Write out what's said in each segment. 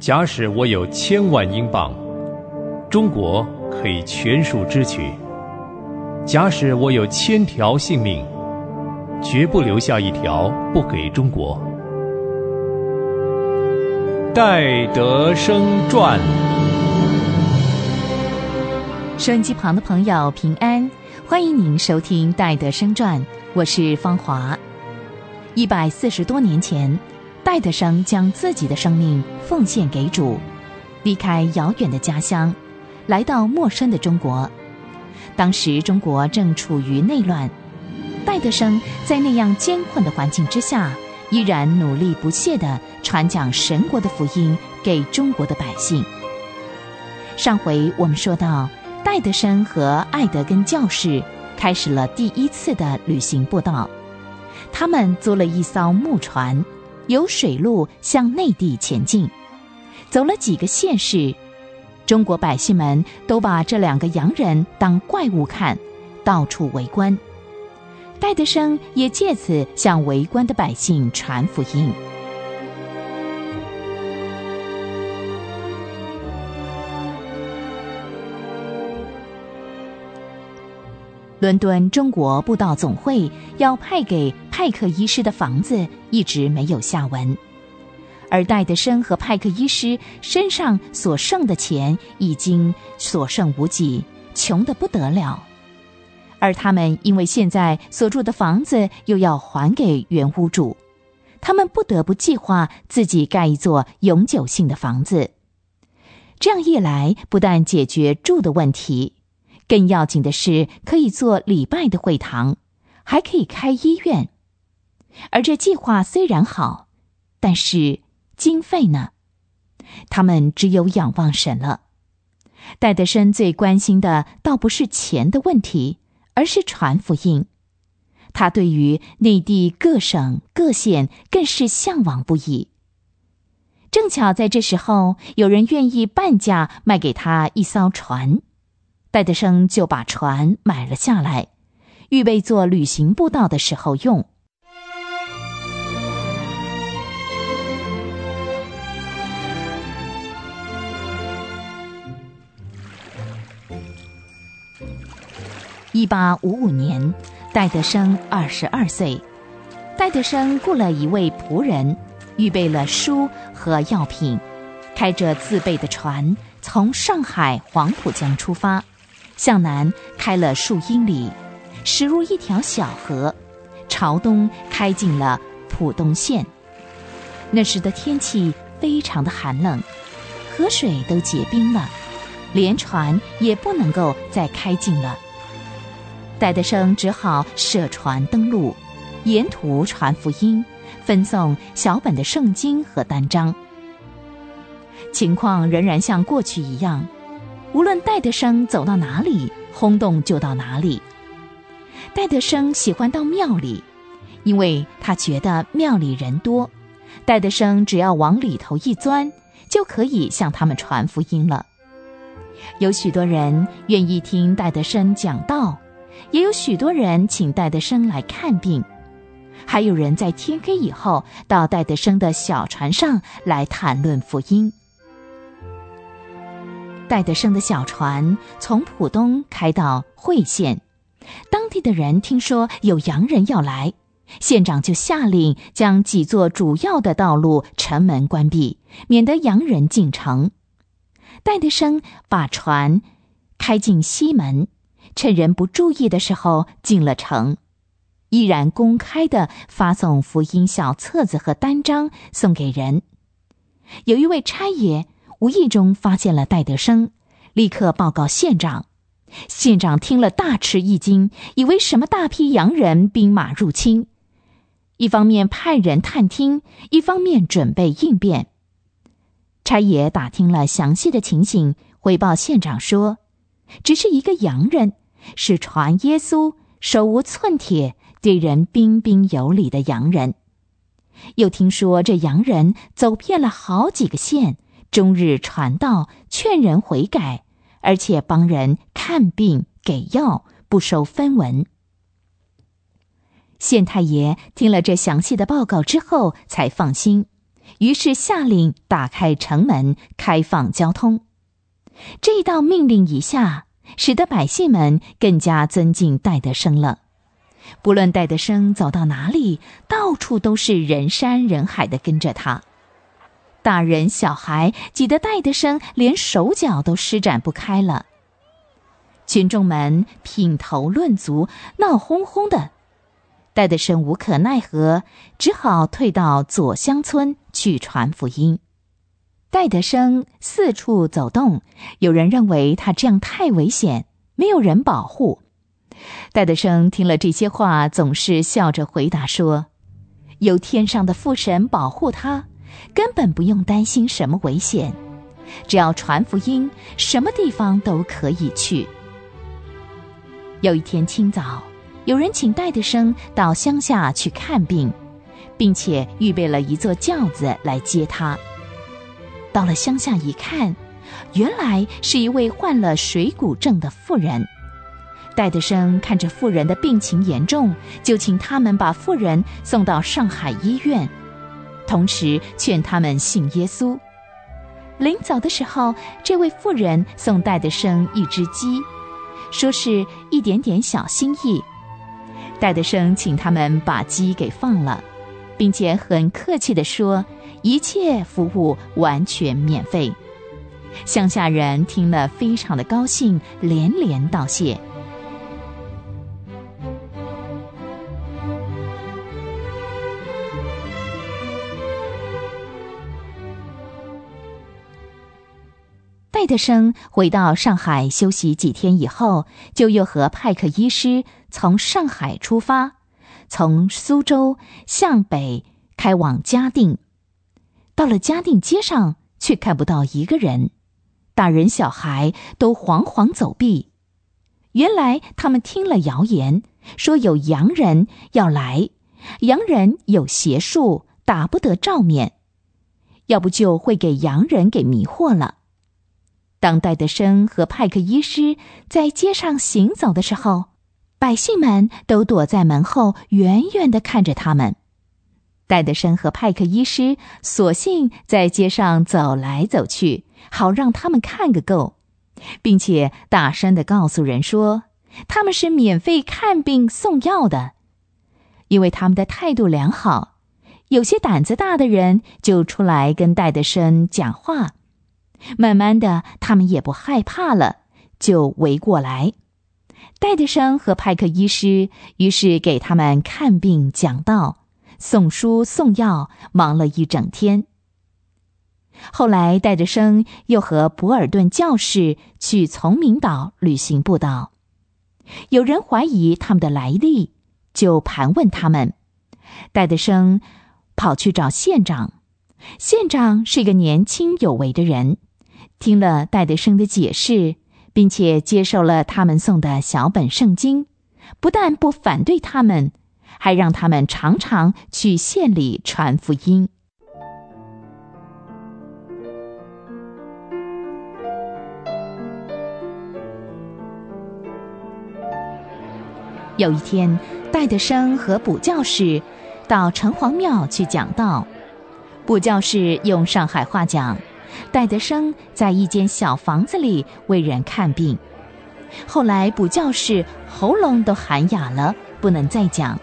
假使我有千万英镑，中国可以全数支取；假使我有千条性命，绝不留下一条不给中国。戴德生传。收音机旁的朋友平安，欢迎您收听《戴德生传》，我是芳华。一百四十多年前。戴德生将自己的生命奉献给主，离开遥远的家乡，来到陌生的中国。当时中国正处于内乱，戴德生在那样艰困的环境之下，依然努力不懈地传讲神国的福音给中国的百姓。上回我们说到，戴德生和艾德根教士开始了第一次的旅行步道，他们租了一艘木船。由水路向内地前进，走了几个县市，中国百姓们都把这两个洋人当怪物看，到处围观。戴德生也借此向围观的百姓传福音。伦敦中国布道总会要派给派克医师的房子一直没有下文，而戴德生和派克医师身上所剩的钱已经所剩无几，穷得不得了。而他们因为现在所住的房子又要还给原屋主，他们不得不计划自己盖一座永久性的房子。这样一来，不但解决住的问题。更要紧的是，可以做礼拜的会堂，还可以开医院。而这计划虽然好，但是经费呢？他们只有仰望神了。戴德生最关心的倒不是钱的问题，而是传福音。他对于内地各省各县更是向往不已。正巧在这时候，有人愿意半价卖给他一艘船。戴德生就把船买了下来，预备做旅行步道的时候用。一八五五年，戴德生二十二岁，戴德生雇了一位仆人，预备了书和药品，开着自备的船，从上海黄浦江出发。向南开了数英里，驶入一条小河，朝东开进了浦东县。那时的天气非常的寒冷，河水都结冰了，连船也不能够再开进了。戴德生只好舍船登陆，沿途传福音，分送小本的圣经和单张。情况仍然像过去一样。无论戴德生走到哪里，轰动就到哪里。戴德生喜欢到庙里，因为他觉得庙里人多，戴德生只要往里头一钻，就可以向他们传福音了。有许多人愿意听戴德生讲道，也有许多人请戴德生来看病，还有人在天黑以后到戴德生的小船上来谈论福音。戴德生的小船从浦东开到惠县，当地的人听说有洋人要来，县长就下令将几座主要的道路城门关闭，免得洋人进城。戴德生把船开进西门，趁人不注意的时候进了城，依然公开的发送福音小册子和单张送给人。有一位差爷。无意中发现了戴德生，立刻报告县长。县长听了大吃一惊，以为什么大批洋人兵马入侵，一方面派人探听，一方面准备应变。差爷打听了详细的情形，回报县长说：“只是一个洋人，是传耶稣、手无寸铁、对人彬彬有礼的洋人。又听说这洋人走遍了好几个县。”终日传道，劝人悔改，而且帮人看病给药，不收分文。县太爷听了这详细的报告之后，才放心，于是下令打开城门，开放交通。这一道命令一下，使得百姓们更加尊敬戴德生了。不论戴德生走到哪里，到处都是人山人海的跟着他。大人小孩挤得戴德生连手脚都施展不开了。群众们品头论足，闹哄哄的。戴德生无可奈何，只好退到左乡村去传福音。戴德生四处走动，有人认为他这样太危险，没有人保护。戴德生听了这些话，总是笑着回答说：“有天上的父神保护他，根本不用担心什么危险。只要传福音，什么地方都可以去。”有一天清早，有人请戴德生到乡下去看病，并且预备了一座轿子来接他。到了乡下一看，原来是一位患了水谷症的妇人。戴德生看着妇人的病情严重，就请他们把妇人送到上海医院，同时劝他们信耶稣。临走的时候，这位妇人送戴德生一只鸡，说是一点点小心意。戴德生请他们把鸡给放了，并且很客气地说，一切服务完全免费。乡下人听了非常的高兴，连连道谢。戴德生回到上海休息几天以后，就又和派克医师从上海出发，从苏州向北开往嘉定。到了嘉定街上，却看不到一个人，大人小孩都惶惶走避。原来他们听了谣言，说有洋人要来，洋人有邪术，打不得照面，要不就会给洋人给迷惑了。当戴德生和派克医师在街上行走的时候，百姓们都躲在门后，远远的看着他们。戴德生和派克医师索性在街上走来走去，好让他们看个够，并且大声的告诉人说他们是免费看病送药的。因为他们的态度良好，有些胆子大的人就出来跟戴德生讲话。慢慢的，他们也不害怕了，就围过来。戴德生和派克医师于是给他们看病、讲道、送书、送药，忙了一整天。后来，戴德生又和博尔顿教士去崇明岛旅行布道。有人怀疑他们的来历，就盘问他们。戴德生跑去找县长，县长是一个年轻有为的人。听了戴德生的解释，并且接受了他们送的小本圣经，不但不反对他们，还让他们常常去县里传福音。有一天，戴德生和卜教士到城隍庙去讲道，卜教士用上海话讲。戴德生在一间小房子里为人看病，后来补教士喉咙都喊哑了，不能再讲，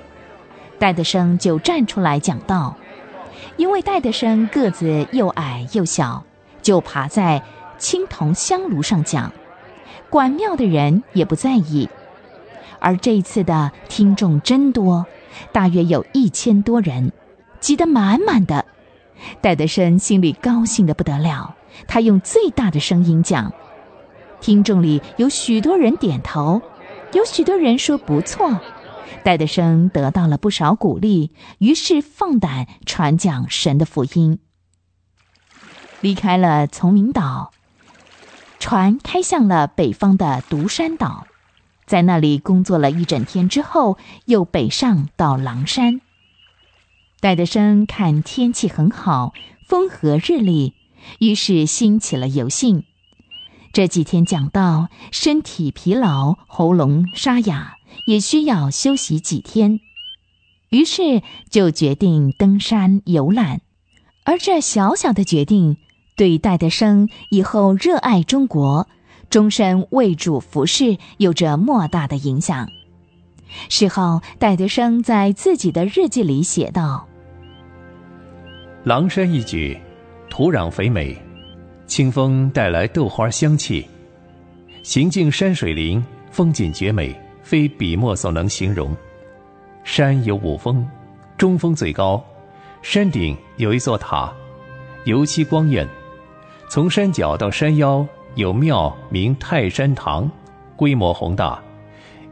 戴德生就站出来讲道。因为戴德生个子又矮又小，就爬在青铜香炉上讲，管庙的人也不在意。而这一次的听众真多，大约有一千多人，挤得满满的。戴德生心里高兴的不得了，他用最大的声音讲，听众里有许多人点头，有许多人说不错。戴德生得到了不少鼓励，于是放胆传讲神的福音。离开了崇明岛，船开向了北方的独山岛，在那里工作了一整天之后，又北上到狼山。戴德生看天气很好，风和日丽，于是兴起了游兴。这几天讲到身体疲劳，喉咙沙哑，也需要休息几天，于是就决定登山游览。而这小小的决定，对戴德生以后热爱中国、终身为主服侍有着莫大的影响。事后，戴德生在自己的日记里写道：“狼山一举，土壤肥美，清风带来豆花香气，行径山水林，风景绝美，非笔墨所能形容。山有五峰，中峰最高。”山顶有一座塔，油漆光艳；从山脚到山腰有庙名泰山堂，规模宏大，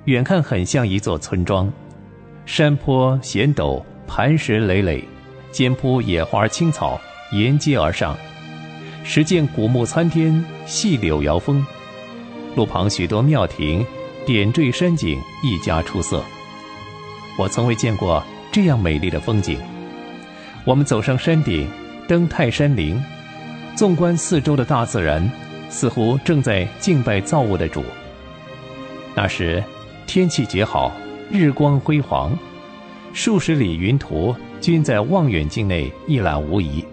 远看很像一座村庄。山坡险陡，磐石累累，间铺野花青草，沿街而上。时见古木参天，细柳摇风。路旁许多庙亭，点缀山景，愈加出色。我从未见过这样美丽的风景。我们走上山顶，登泰山陵，纵观四周的大自然，似乎正在敬拜造物的主。那时天气极好，日光辉煌，数十里云图均在望远镜内一览无遗。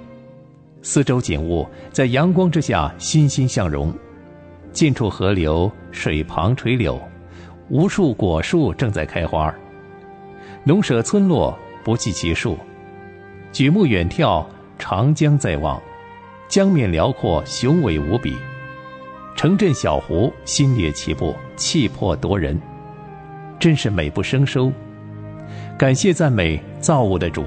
四周景物在阳光之下欣欣向荣，近处河流，水旁垂柳，无数果树正在开花。农舍村落不计其数。举目远眺，长江在望，江面辽阔，雄伟无比。城镇小湖新列齐步，气魄夺人，真是美不胜收。感谢赞美造物的主。